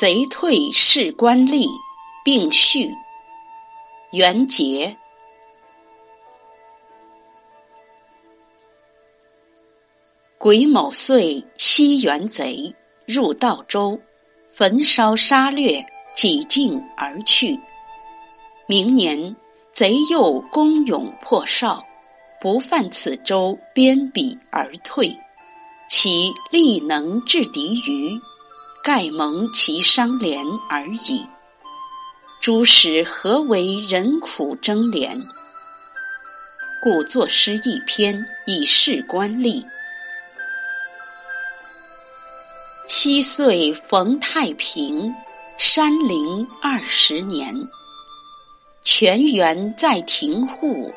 贼退士官吏，并序。元节。癸卯岁，西元贼入道州，焚烧杀掠，几尽而去。明年，贼又攻勇破绍，不犯此州边鄙而退，其力能制敌于？盖蒙其伤怜而已。诸使何为人苦争怜？故作诗一篇以示官吏。昔岁逢太平，山陵二十年。泉源在庭户，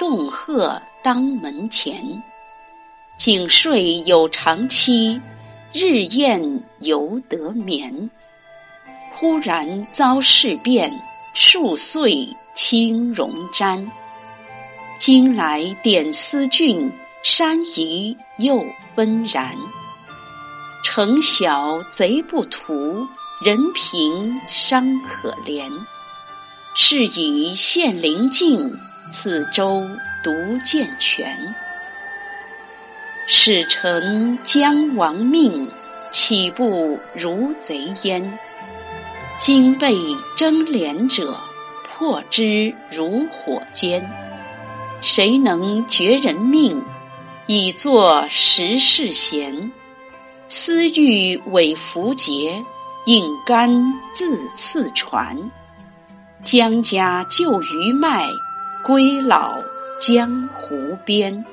洞壑当门前。井睡有长期。日宴犹得眠，忽然遭事变，数岁轻容瞻。今来点思郡，山移又纷然。城小贼不图，人贫伤可怜。是以县临近，此州独健全。使臣将亡命，岂不如贼焉？今被争连者，破之如火煎。谁能绝人命，以作时世贤？私欲委符节，应干自次传。将家旧余脉，归老江湖边。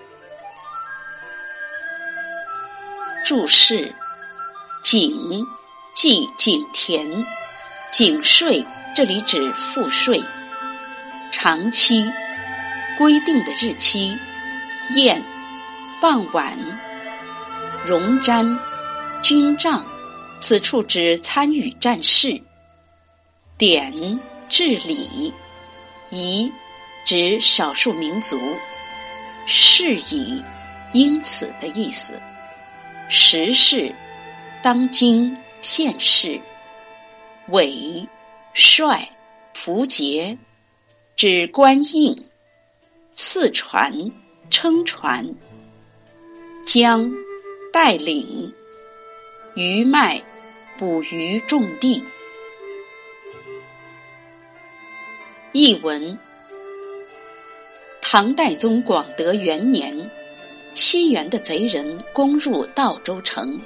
注释：井即井田，井税这里指赋税。长期规定的日期。宴傍晚。戎瞻军帐，此处指参与战事。典治理仪指少数民族。是以因此的意思。时事，当今现世，委帅符节，指官印，赐传称传，将带领，鱼脉捕鱼种地。译文：唐代宗广德元年。西元的贼人攻入道州城，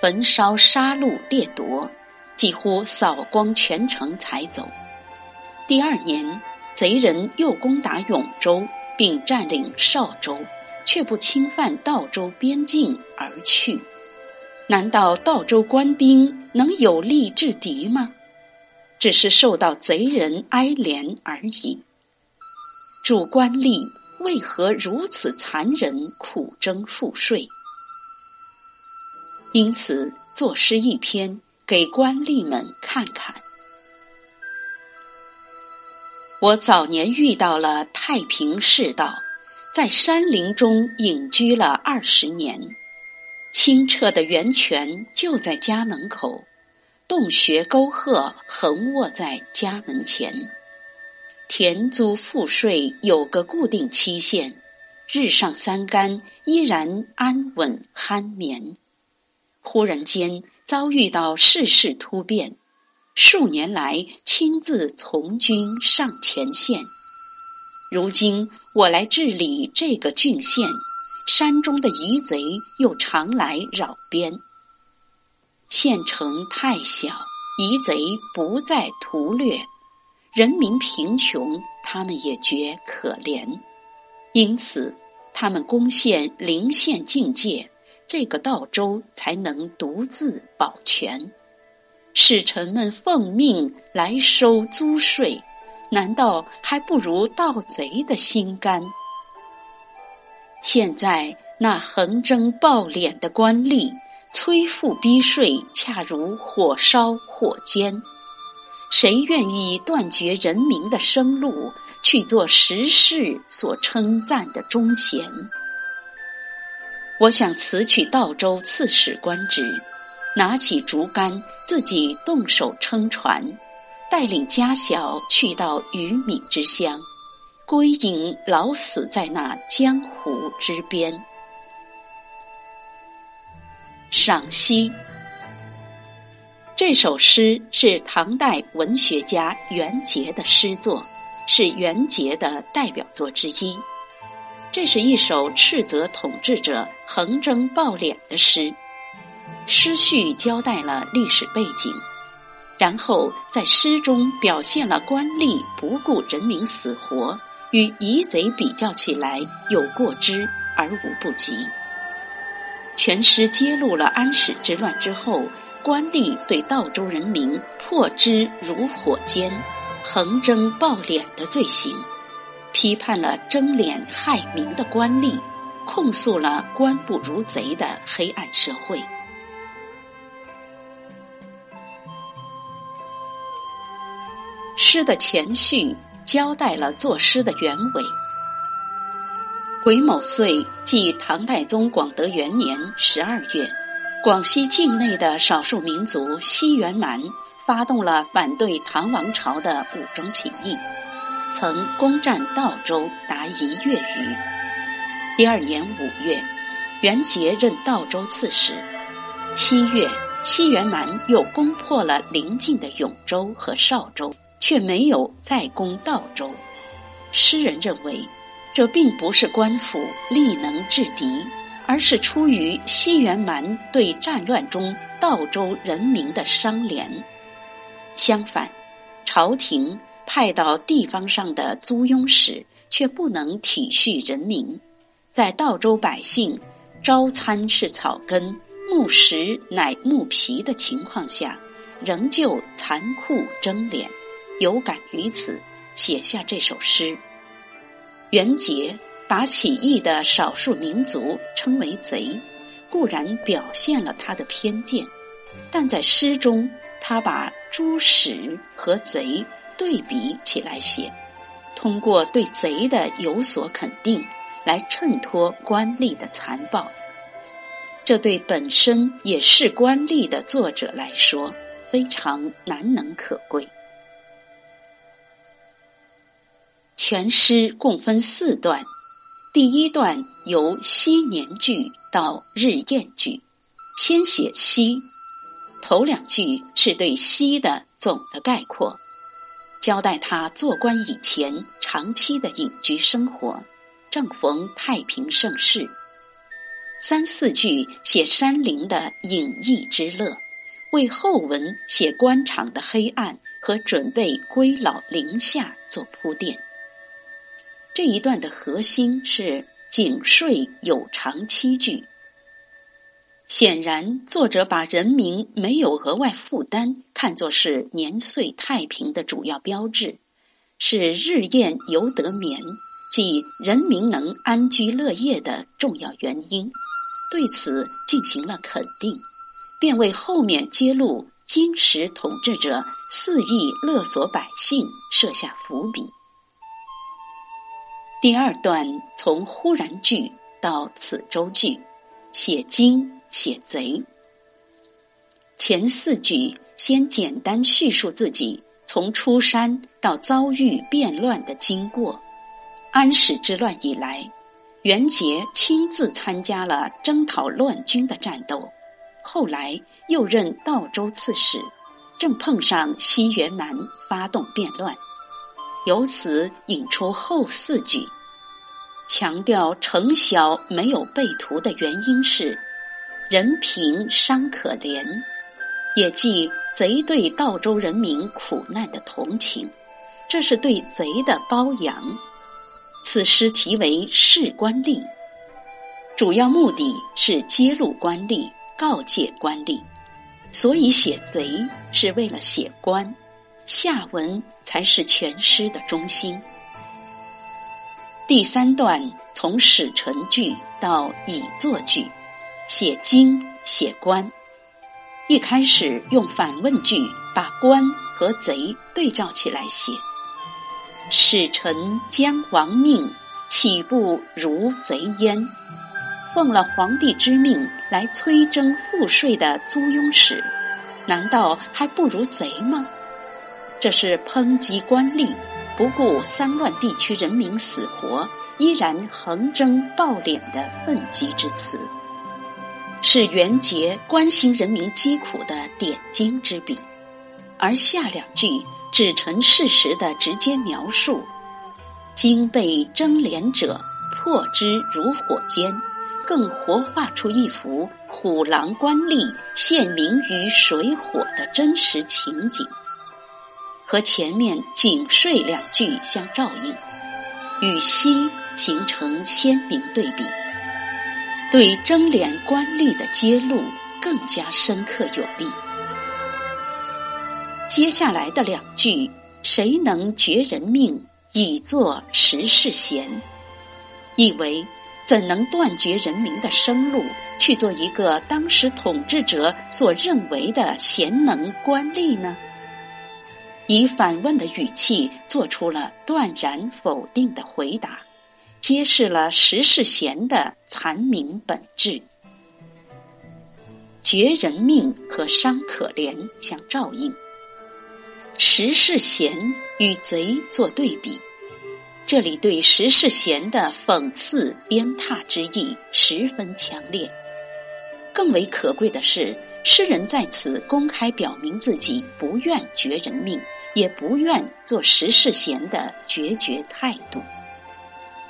焚烧杀戮掠夺，几乎扫光全城才走。第二年，贼人又攻打永州，并占领邵州，却不侵犯道州边境而去。难道道州官兵能有力制敌吗？只是受到贼人哀怜而已。主官吏。为何如此残忍，苦征赋税？因此作诗一篇，给官吏们看看。我早年遇到了太平世道，在山林中隐居了二十年，清澈的源泉就在家门口，洞穴沟壑横卧在家门前。田租赋税有个固定期限，日上三竿依然安稳酣眠。忽然间遭遇到世事突变，数年来亲自从军上前线。如今我来治理这个郡县，山中的余贼又常来扰边。县城太小，余贼不再屠掠。人民贫穷，他们也觉可怜，因此他们攻陷临县境界，这个道州才能独自保全。使臣们奉命来收租税，难道还不如盗贼的心甘？现在那横征暴敛的官吏，催赋逼税，恰如火烧火煎。谁愿意断绝人民的生路，去做时世所称赞的忠贤？我想辞去道州刺史官职，拿起竹竿，自己动手撑船，带领家小去到鱼米之乡，归隐老死在那江湖之边。赏析。这首诗是唐代文学家袁杰的诗作，是袁杰的代表作之一。这是一首斥责统治者横征暴敛的诗。诗序交代了历史背景，然后在诗中表现了官吏不顾人民死活，与夷贼比较起来有过之而无不及。全诗揭露了安史之乱之后。官吏对道州人民破之如火煎、横征暴敛的罪行，批判了争敛害民的官吏，控诉了官不如贼的黑暗社会。诗的前序交代了作诗的原委：癸卯岁，即唐太宗广德元年十二月。广西境内的少数民族西元蛮发动了反对唐王朝的武装起义，曾攻占道州达一月余。第二年五月，元杰任道州刺史。七月，西元蛮又攻破了邻近的永州和邵州，却没有再攻道州。诗人认为，这并不是官府力能制敌。而是出于西元蛮对战乱中道州人民的伤怜。相反，朝廷派到地方上的租庸使却不能体恤人民，在道州百姓朝餐是草根，暮食乃木皮的情况下，仍旧残酷争敛，有感于此，写下这首诗。元节。把起义的少数民族称为贼，固然表现了他的偏见，但在诗中，他把猪史和贼对比起来写，通过对贼的有所肯定，来衬托官吏的残暴。这对本身也是官吏的作者来说，非常难能可贵。全诗共分四段。第一段由昔年句到日晏句，先写昔，头两句是对昔的总的概括，交代他做官以前长期的隐居生活，正逢太平盛世。三四句写山林的隐逸之乐，为后文写官场的黑暗和准备归老林下做铺垫。这一段的核心是井税有偿七句。显然，作者把人民没有额外负担看作是年岁太平的主要标志，是日宴犹得眠，即人民能安居乐业的重要原因。对此进行了肯定，便为后面揭露金石统治者肆意勒索百姓设下伏笔。第二段从忽然句到此州句，写经写贼。前四句先简单叙述自己从出山到遭遇变乱的经过。安史之乱以来，元杰亲自参加了征讨乱军的战斗，后来又任道州刺史，正碰上西元蛮发动变乱。由此引出后四句，强调程小没有被屠的原因是人贫伤可怜，也即贼对道州人民苦难的同情，这是对贼的褒扬。此诗题为《示官吏》，主要目的是揭露官吏，告诫官吏，所以写贼是为了写官。下文才是全诗的中心。第三段从使臣句到已作句，写经写官。一开始用反问句把官和贼对照起来写。使臣将亡命，岂不如贼焉？奉了皇帝之命来催征赋税的租庸使。难道还不如贼吗？这是抨击官吏，不顾丧乱地区人民死活，依然横征暴敛的愤激之词，是元杰关心人民疾苦的点睛之笔。而下两句只陈事实的直接描述：“今被征连者，破之如火煎。”更活化出一幅虎狼官吏陷民于水火的真实情景，和前面景税两句相照应，与西形成鲜明对比，对征敛官吏的揭露更加深刻有力。接下来的两句，谁能绝人命以作时事贤？意为。怎能断绝人民的生路，去做一个当时统治者所认为的贤能官吏呢？以反问的语气做出了断然否定的回答，揭示了时世贤的残民本质。绝人命和伤可怜相照应，时世贤与贼做对比。这里对石世贤的讽刺鞭挞之意十分强烈。更为可贵的是，诗人在此公开表明自己不愿绝人命，也不愿做石世贤的决绝态度，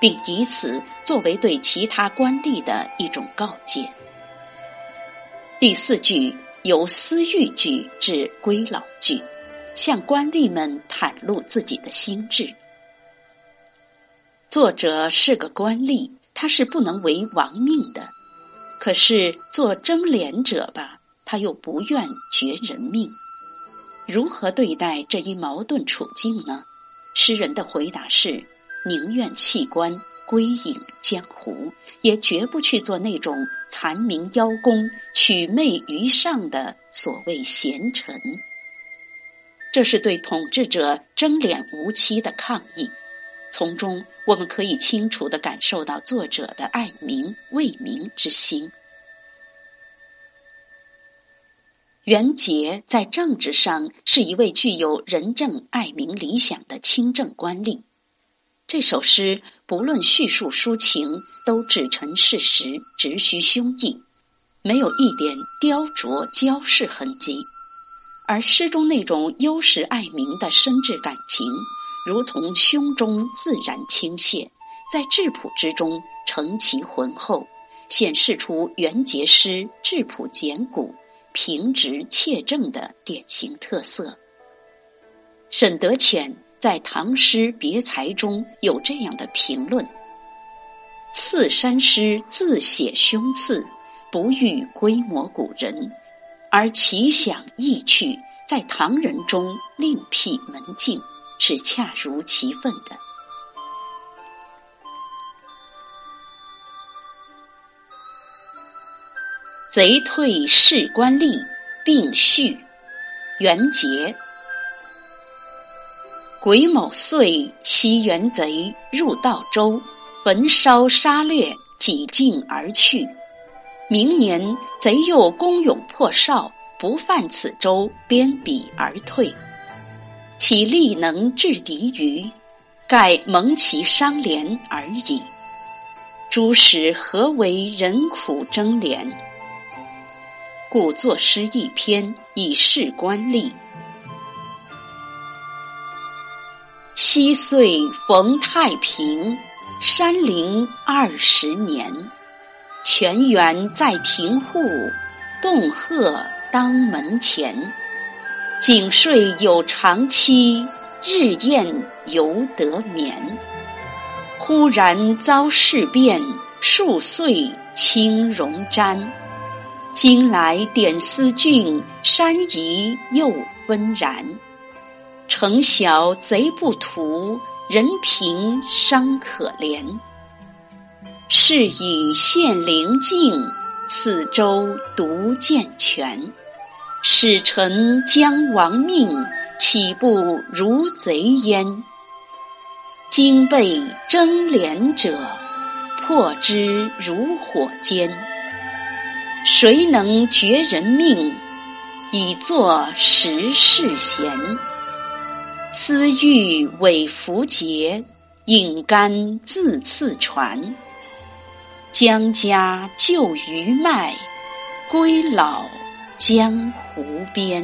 并以此作为对其他官吏的一种告诫。第四句由私欲句至归老句，向官吏们袒露自己的心志。作者是个官吏，他是不能为亡命的。可是做征连者吧，他又不愿绝人命。如何对待这一矛盾处境呢？诗人的回答是：宁愿弃官归隐江湖，也绝不去做那种残民邀功、取媚于上的所谓贤臣。这是对统治者争脸无期的抗议。从中，我们可以清楚地感受到作者的爱民为民之心。元杰在政治上是一位具有仁政爱民理想的清正官吏。这首诗不论叙述抒情，都只陈事实，直虚胸臆，没有一点雕琢矫饰痕迹。而诗中那种优实爱民的深挚感情。如从胸中自然倾泻，在质朴之中成其浑厚，显示出元节诗质朴简古、平直切正的典型特色。沈德潜在《唐诗别裁》中有这样的评论：“刺山诗自写胸次，不欲规模古人，而奇想异趣，在唐人中另辟门径。”是恰如其分的。贼退士官吏并序，元节。癸卯岁，西元贼入道州，焚烧杀掠，几尽而去。明年，贼又攻勇破少，不犯此州，鞭彼而退。其力能制敌于，盖蒙其伤廉而已。诸使何为人苦争廉？故作诗一篇以示官吏。昔岁逢太平，山陵二十年。泉源在庭户，洞壑当门前。景睡有长期，日宴犹得眠。忽然遭事变，数岁轻容瞻。今来点思郡，山移又纷然。城小贼不图，人贫伤可怜。是以县陵静，此州独健全。使臣将亡命，岂不如贼焉？今被征连者，破之如火煎。谁能绝人命，以作十世贤。思欲委符节，饮甘自赐传。将家旧余脉，归老江湖边。